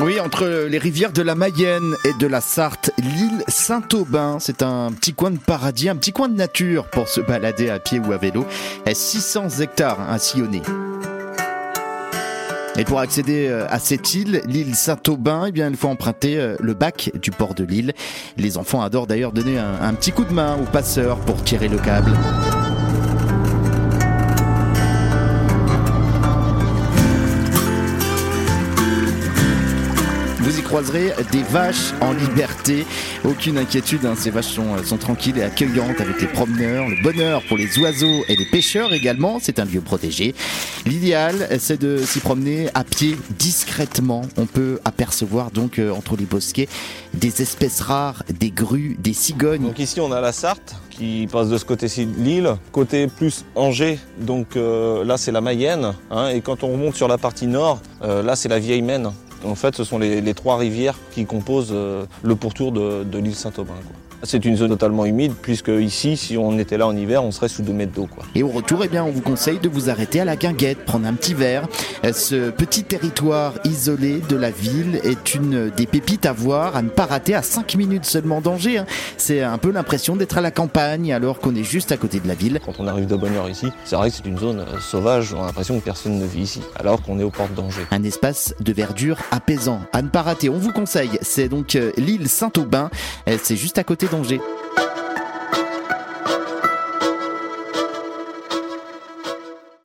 Oui, entre les rivières de la Mayenne et de la Sarthe, l'île Saint-Aubin, c'est un petit coin de paradis, un petit coin de nature pour se balader à pied ou à vélo. 600 hectares à sillonner. Et pour accéder euh, à cette île, l'île Saint-Aubin, eh bien, il faut emprunter euh, le bac du port de l'île. Les enfants adorent d'ailleurs donner un, un petit coup de main aux passeurs pour tirer le câble. Vous y croiserez des vaches en liberté. Aucune inquiétude, hein, ces vaches sont, sont, tranquilles et accueillantes avec les promeneurs. Le bonheur pour les oiseaux et les pêcheurs également. C'est un lieu protégé. L'idéal, c'est de s'y promener à pied discrètement. On peut apercevoir donc euh, entre les bosquets des espèces rares, des grues, des cigognes. Donc ici, on a la Sarthe qui passe de ce côté-ci de l'île. Côté plus Angers, donc euh, là, c'est la Mayenne. Hein, et quand on remonte sur la partie nord, euh, là, c'est la Vieille Maine. En fait, ce sont les, trois rivières qui composent euh, le pourtour de, de l'île Saint-Aubin. C'est une zone totalement humide puisque ici, si on était là en hiver, on serait sous 2 mètres d'eau. Et au retour, eh bien, on vous conseille de vous arrêter à la guinguette, prendre un petit verre. Ce petit territoire isolé de la ville est une des pépites à voir, à ne pas rater à 5 minutes seulement d'Angers. Hein. C'est un peu l'impression d'être à la campagne alors qu'on est juste à côté de la ville. Quand on arrive de bonne heure ici, c'est vrai que c'est une zone euh, sauvage, on a l'impression que personne ne vit ici, alors qu'on est aux portes d'Angers. Un espace de verdure apaisant, à ne pas rater. On vous conseille, c'est donc euh, l'île Saint-Aubin, c'est juste à côté d'Angers.